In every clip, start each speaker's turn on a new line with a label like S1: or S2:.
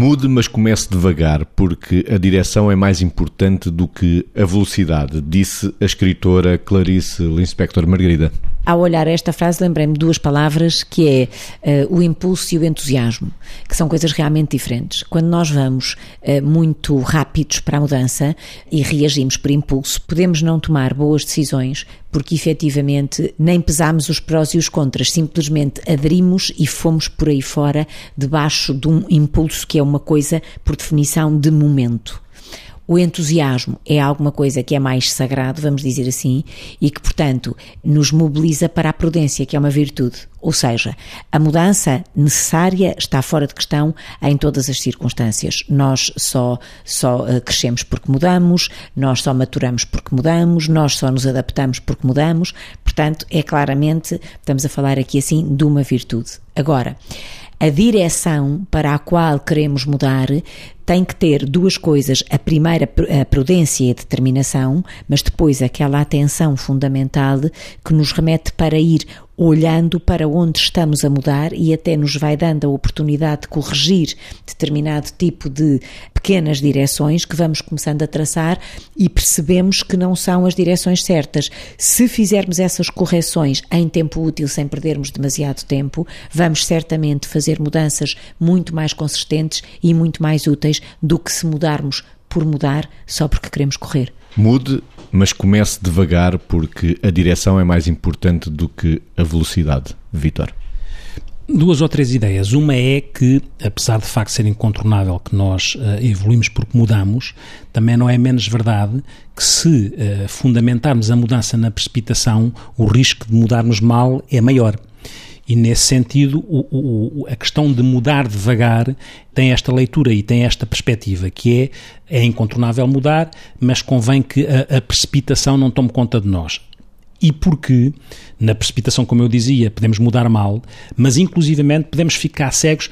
S1: Mude, mas comece devagar, porque a direção é mais importante do que a velocidade, disse a escritora Clarice Linspector Margarida.
S2: Ao olhar esta frase, lembrei-me duas palavras, que é uh, o impulso e o entusiasmo, que são coisas realmente diferentes. Quando nós vamos uh, muito rápidos para a mudança e reagimos por impulso, podemos não tomar boas decisões, porque efetivamente nem pesamos os prós e os contras, simplesmente aderimos e fomos por aí fora debaixo de um impulso que é uma coisa, por definição, de momento. O entusiasmo é alguma coisa que é mais sagrado, vamos dizer assim, e que, portanto, nos mobiliza para a prudência, que é uma virtude. Ou seja, a mudança necessária está fora de questão em todas as circunstâncias. Nós só, só eh, crescemos porque mudamos, nós só maturamos porque mudamos, nós só nos adaptamos porque mudamos. Portanto, é claramente, estamos a falar aqui assim, de uma virtude. Agora, a direção para a qual queremos mudar tem que ter duas coisas. A primeira, a prudência e a determinação, mas depois aquela atenção fundamental que nos remete para ir olhando para onde estamos a mudar e até nos vai dando a oportunidade de corrigir determinado tipo de pequenas direções que vamos começando a traçar e percebemos que não são as direções certas. Se fizermos essas correções em tempo útil, sem perdermos demasiado tempo, vamos certamente fazer mudanças muito mais consistentes e muito mais úteis do que se mudarmos por mudar só porque queremos correr.
S1: Mude, mas comece devagar porque a direção é mais importante do que a velocidade. Vitor.
S3: Duas ou três ideias. Uma é que, apesar de facto ser incontornável que nós uh, evoluímos porque mudamos, também não é menos verdade que se uh, fundamentarmos a mudança na precipitação, o risco de mudarmos mal é maior. E nesse sentido, o, o, a questão de mudar devagar tem esta leitura e tem esta perspectiva, que é, é incontornável mudar, mas convém que a, a precipitação não tome conta de nós. E porque, na precipitação, como eu dizia, podemos mudar mal, mas inclusivamente podemos ficar cegos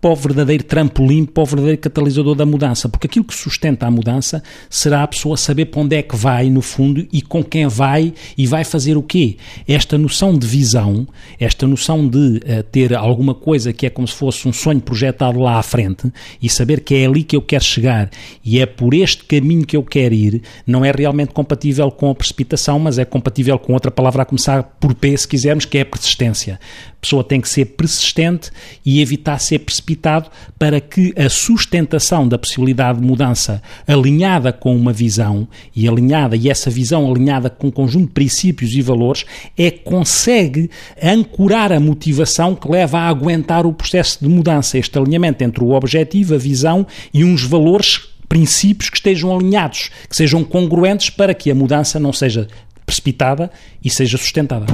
S3: para o verdadeiro trampolim, para o verdadeiro catalisador da mudança, porque aquilo que sustenta a mudança será a pessoa saber para onde é que vai, no fundo, e com quem vai e vai fazer o quê. Esta noção de visão, esta noção de uh, ter alguma coisa que é como se fosse um sonho projetado lá à frente e saber que é ali que eu quero chegar e é por este caminho que eu quero ir, não é realmente compatível com a precipitação, mas é compatível com outra palavra a começar por P, se quisermos, que é persistência. A pessoa tem que ser persistente e evitar ser precipitado para que a sustentação da possibilidade de mudança alinhada com uma visão e alinhada e essa visão alinhada com um conjunto de princípios e valores é consegue ancorar a motivação que leva a aguentar o processo de mudança, este alinhamento entre o objetivo, a visão e uns valores princípios que estejam alinhados, que sejam congruentes para que a mudança não seja precipitada e seja sustentada.